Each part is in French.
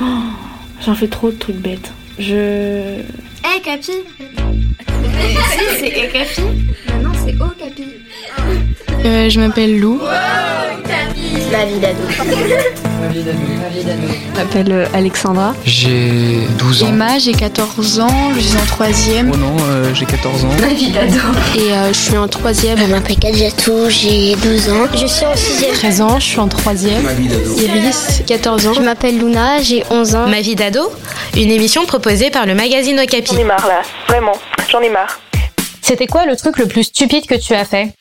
Oh, J'en fais trop de trucs bêtes. Je. Eh Capi Si, c'est Capi Maintenant c'est Oh Capi Euh, je m'appelle Lou. La vie d'ado. Je m'appelle euh, Alexandra. J'ai 12 ans. Emma, j'ai 14 ans, je suis en troisième. Oh non, euh, j'ai 14 ans. La vie d'ado. Et euh, je suis en troisième. Je m'appelle Kadjatou, j'ai 12 ans. Je suis en 6 13 ans, je suis en troisième. Iris, 14 ans. Je m'appelle Luna, j'ai 11 ans. Ma vie d'ado, une émission proposée par le magazine Okapi. J'en ai marre là, vraiment, j'en ai marre. C'était quoi le truc le plus stupide que tu as fait?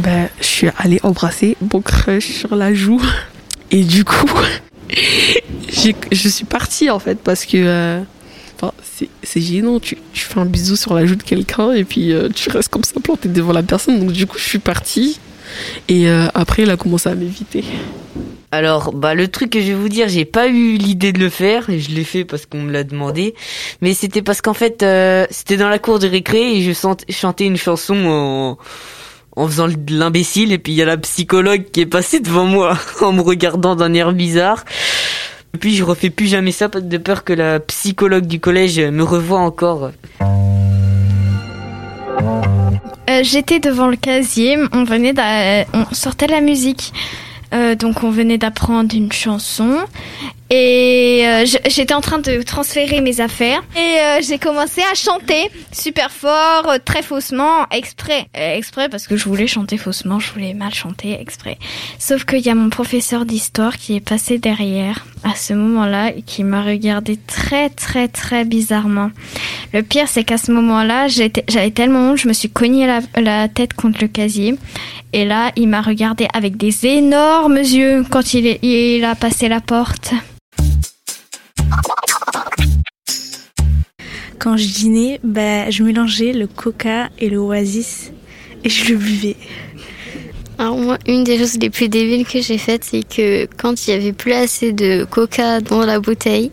Ben, je suis allée embrasser mon crush sur la joue. Et du coup, je suis partie en fait parce que euh, c'est- gênant. Tu, fais un bisou sur la joue de quelqu'un et puis euh, tu restes comme ça planté devant la personne. Donc du coup, je suis partie. Et euh, après, elle a commencé à m'éviter. Alors, bah, le truc que je vais vous dire, j'ai pas eu l'idée de le faire, et je l'ai fait parce qu'on me l'a demandé. Mais c'était parce qu'en fait, c'était dans la cour de récré et je chantais une chanson en, en faisant l'imbécile, et puis il y a la psychologue qui est passée devant moi en me regardant d'un air bizarre. Et puis je refais plus jamais ça de peur que la psychologue du collège me revoie encore. Euh, J'étais devant le casier, on venait on sortait la musique. Euh, donc on venait d'apprendre une chanson et euh, j'étais en train de transférer mes affaires et euh, j'ai commencé à chanter super fort, euh, très faussement, exprès, Euh, exprès parce que je voulais chanter faussement, je voulais mal chanter exprès. Sauf qu'il y a mon professeur d'histoire qui est passé derrière à ce moment-là et qui m'a regardé très très très bizarrement. Le pire, c'est qu'à ce moment-là, j'avais tellement honte, je me suis cogné la, la tête contre le casier. Et là, il m'a regardé avec des énormes yeux quand il, il a passé la porte. Quand je dînais, bah, je mélangeais le coca et le oasis et je le buvais. Alors moi, une des choses les plus débiles que j'ai faites, c'est que quand il y avait plus assez de coca dans la bouteille,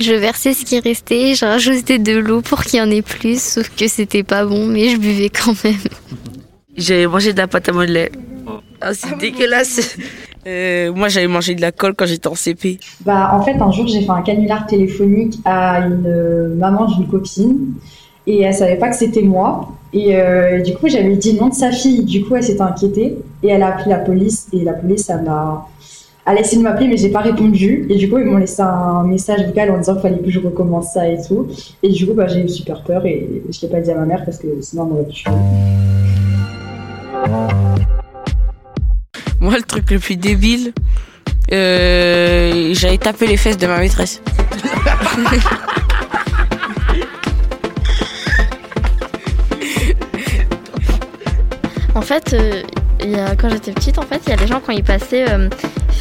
je versais ce qui restait, je rajoutais de l'eau pour qu'il y en ait plus, sauf que c'était pas bon, mais je buvais quand même. J'avais mangé de la pâte à modeler. Ah, c'est dégueulasse. Euh, moi, j'avais mangé de la colle quand j'étais en CP. Bah, en fait, un jour, j'ai fait un canular téléphonique à une euh, maman d'une copine et elle savait pas que c'était moi. Et euh, du coup, j'avais dit le nom de sa fille. Du coup, elle s'était inquiétée et elle a appelé la police. Et la police, ça m'a. Elle a essayé de m'appeler, mais j'ai pas répondu. Et du coup, ils m'ont laissé un message vocal en disant qu'il fallait que je recommence ça et tout. Et du coup, bah, j'ai eu super peur et je l'ai pas dit à ma mère parce que sinon, on m'aurait tué. Le truc le plus débile, euh, j'avais tapé les fesses de ma maîtresse. En fait, euh, quand j'étais petite, en fait, il y a des gens quand ils passaient, euh,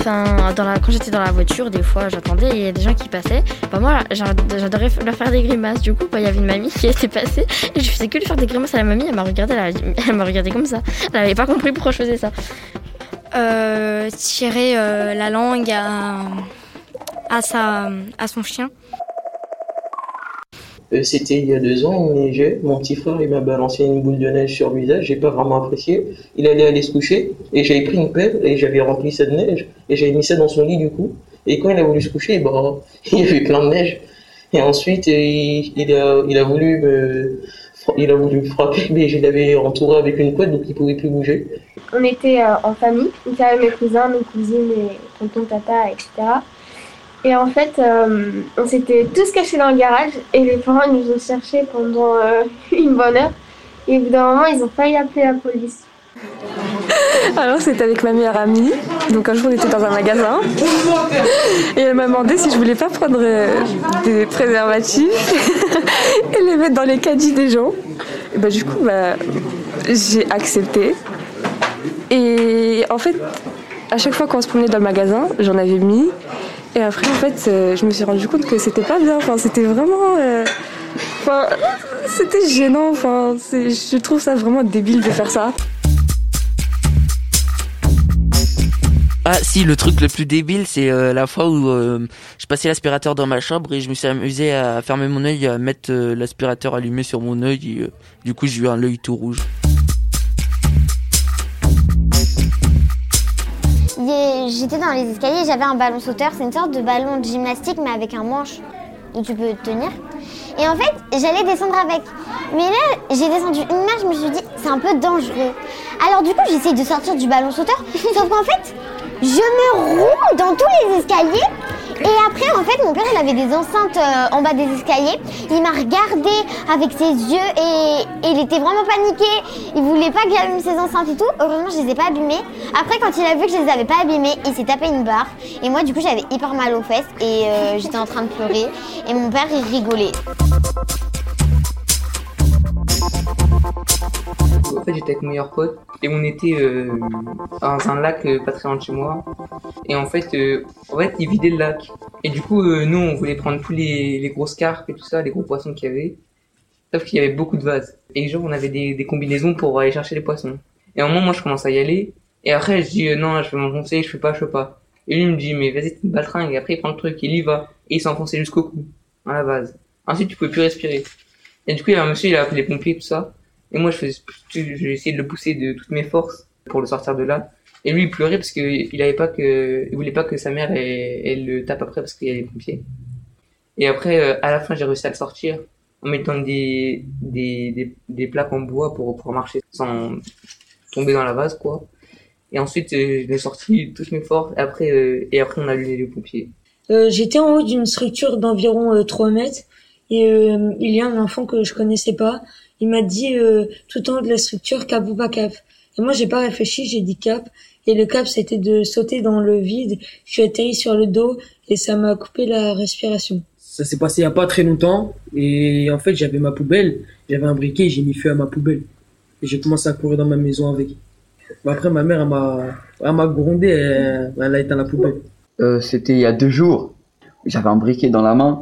quand j'étais dans la voiture, des fois, j'attendais, et il y a des gens qui passaient. Bah moi, j'a- j'adorais leur faire des grimaces. Du coup, bah, il y avait une mamie qui était passée, et je faisais que lui faire des grimaces à la mamie. Elle m'a regardé, elle, m'a regardé comme ça. Elle avait pas compris pourquoi je faisais ça. Euh, tirer euh, la langue à, sa, à son chien. Euh, C'était il y a deux ans, il neigeait. Mon petit frère, il m'a balancé une boule de neige sur le visage. J'ai pas vraiment apprécié. Il allait aller se coucher et j'avais pris une pelle et j'avais rempli ça de neige et j'avais mis ça dans son lit du coup. Et quand il a voulu se coucher, bah, il y avait plein de neige. Et ensuite, il a, il a voulu me, il a voulu me frapper, mais je l'avais entouré avec une couette donc il pouvait plus bouger. On était euh, en famille, donc il mes cousins, mes cousines, mes tontons, tata, etc. Et en fait, euh, on s'était tous cachés dans le garage et les parents nous ont cherchés pendant euh, une bonne heure. Et au bout d'un moment, ils ont failli appeler la police. Alors c'était avec ma meilleure amie. Donc un jour on était dans un magasin et elle m'a demandé si je voulais pas prendre euh, des préservatifs et les mettre dans les caddies des gens. Et bah du coup bah, j'ai accepté. Et en fait à chaque fois qu'on se promenait dans le magasin j'en avais mis et après en fait euh, je me suis rendu compte que c'était pas bien. Enfin c'était vraiment euh, c'était gênant. Enfin, je trouve ça vraiment débile de faire ça. Ah si, le truc le plus débile, c'est euh, la fois où euh, je passais l'aspirateur dans ma chambre et je me suis amusé à fermer mon œil, à mettre euh, l'aspirateur allumé sur mon œil. et, euh, du coup, j'ai eu un œil tout rouge. j'étais dans les escaliers, j'avais un ballon sauteur, c'est une sorte de ballon de gymnastique mais avec un manche où tu peux tenir. Et en fait, j'allais descendre avec. Mais là, j'ai descendu une marche, je me suis dit, c'est un peu dangereux. Alors du coup, j'essaye de sortir du ballon sauteur, sauf qu'en fait, je me roule dans tous les escaliers. Et après, en fait, mon père, il avait des enceintes euh, en bas des escaliers. Il m'a regardé avec ses yeux et, il était vraiment paniqué. Il voulait pas que j'allume ses enceintes et tout. Heureusement, je les ai pas allumées. Après, quand il a vu que je les avais pas abîmées, il s'est tapé une barre. Et moi, du coup, j'avais hyper mal aux fesses et euh, j'étais en train de pleurer. Et mon père, il rigolait. En fait, j'étais avec mon meilleur pote et on était euh, dans un lac euh, pas très loin de chez moi. Et en fait, euh, en fait, il vidait le lac. Et du coup, euh, nous, on voulait prendre tous les, les grosses carpes et tout ça, les gros poissons qu'il y avait. Sauf qu'il y avait beaucoup de vases. Et genre, on avait des, des combinaisons pour aller chercher les poissons. Et à un moment, moi, je commence à y aller. Et après, je dis, euh, non, je vais m'enfoncer, je fais pas, je fais pas. Et lui, il me dit, mais vas-y, t'es une baltringue. Et après, il prend le truc, il y va. Et il enfoncé jusqu'au cou, dans la vase. Ensuite, tu pouvais plus respirer. Et du coup, il y a un monsieur, il a appelé les pompiers, tout ça. Et moi, je faisais, j'ai essayé de le pousser de toutes mes forces pour le sortir de là. Et lui, il pleurait parce qu'il avait pas que, il voulait pas que sa mère, elle, elle le tape après parce qu'il y a les pompiers. Et après, euh, à la fin, j'ai réussi à le sortir en mettant des, des, des, des plaques en bois pour pouvoir marcher sans tomber dans la vase, quoi. Et ensuite, euh, je l'ai sorti toutes mes forces. Après, euh, et après, on a allumé les pompiers. Euh, J'étais en haut d'une structure d'environ euh, 3 mètres et euh, il y a un enfant que je connaissais pas. Il m'a dit euh, tout en haut de la structure cap ou pas cap. Et moi j'ai pas réfléchi, j'ai dit cap. Et le cap c'était de sauter dans le vide. Je suis atterri sur le dos et ça m'a coupé la respiration. Ça s'est passé il y a pas très longtemps et en fait j'avais ma poubelle, j'avais un briquet, j'ai mis feu à ma poubelle et j'ai commencé à courir dans ma maison avec. Bah, après ma mère elle m'a grondé, elle, elle a éteint la poubelle. Euh, c'était il y a deux jours. J'avais un briquet dans la main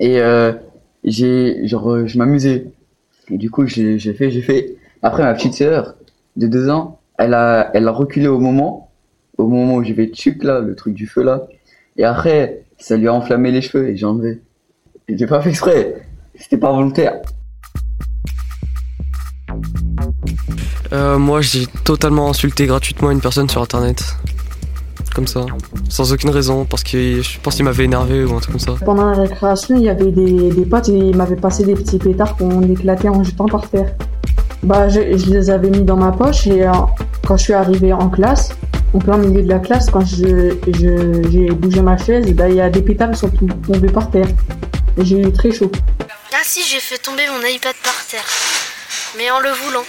et euh, j'ai genre je m'amusais. Et du coup j'ai fait j'ai fait. Après ma petite sœur de deux ans, elle a elle a reculé au moment au moment où j'ai fait tchuc là le truc du feu là. Et après ça lui a enflammé les cheveux et j'ai enlevé. J'ai pas fait exprès. C'était pas volontaire. Euh, moi, j'ai totalement insulté gratuitement une personne sur internet. Comme ça. Sans aucune raison, parce que je pense qu'il m'avait énervé ou un truc comme ça. Pendant la récréation, il y avait des, des potes et ils m'avaient passé des petits pétards qu'on éclatait en jetant par terre. Bah, je, je les avais mis dans ma poche et euh, quand je suis arrivée en classe, en plein milieu de la classe, quand je, je, j'ai bougé ma chaise, bah, il y a des pétards qui sont tombés par terre. Et j'ai eu très chaud. Ah si, j'ai fait tomber mon iPad par terre. Mais en le voulant.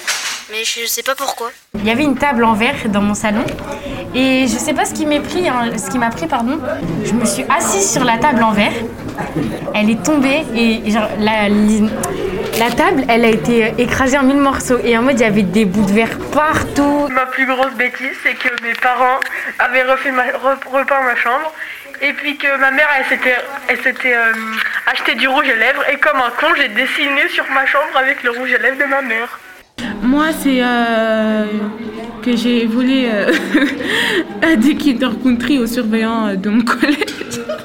Mais je sais pas pourquoi. Il y avait une table en verre dans mon salon et je sais pas ce qui m'a pris, hein, ce qui m'a pris pardon. Je me suis assise sur la table en verre. Elle est tombée et genre la, la table, elle a été écrasée en mille morceaux et en mode il y avait des bouts de verre partout. Ma plus grosse bêtise, c'est que mes parents avaient refait ma, repeint ma chambre et puis que ma mère, elle s'était, elle s'était euh, acheté du rouge à lèvres et comme un con, j'ai dessiné sur ma chambre avec le rouge à lèvres de ma mère. Moi, c'est euh, que j'ai volé euh, des Kinder Country aux surveillants euh, de mon collège.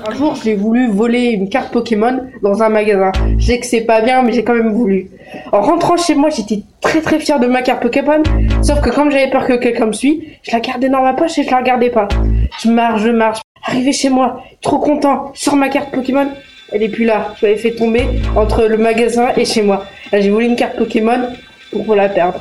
Un jour, j'ai voulu voler une carte Pokémon dans un magasin. Je sais que c'est pas bien, mais j'ai quand même voulu. En rentrant chez moi, j'étais très très fière de ma carte Pokémon. Sauf que comme j'avais peur que quelqu'un me suive, je la gardais dans ma poche et je la regardais pas. Je marche, je marche. Arrivé chez moi, trop content, sur ma carte Pokémon. Elle est plus là. Je l'avais fait tomber entre le magasin et chez moi. J'ai volé une carte Pokémon pour la perdre.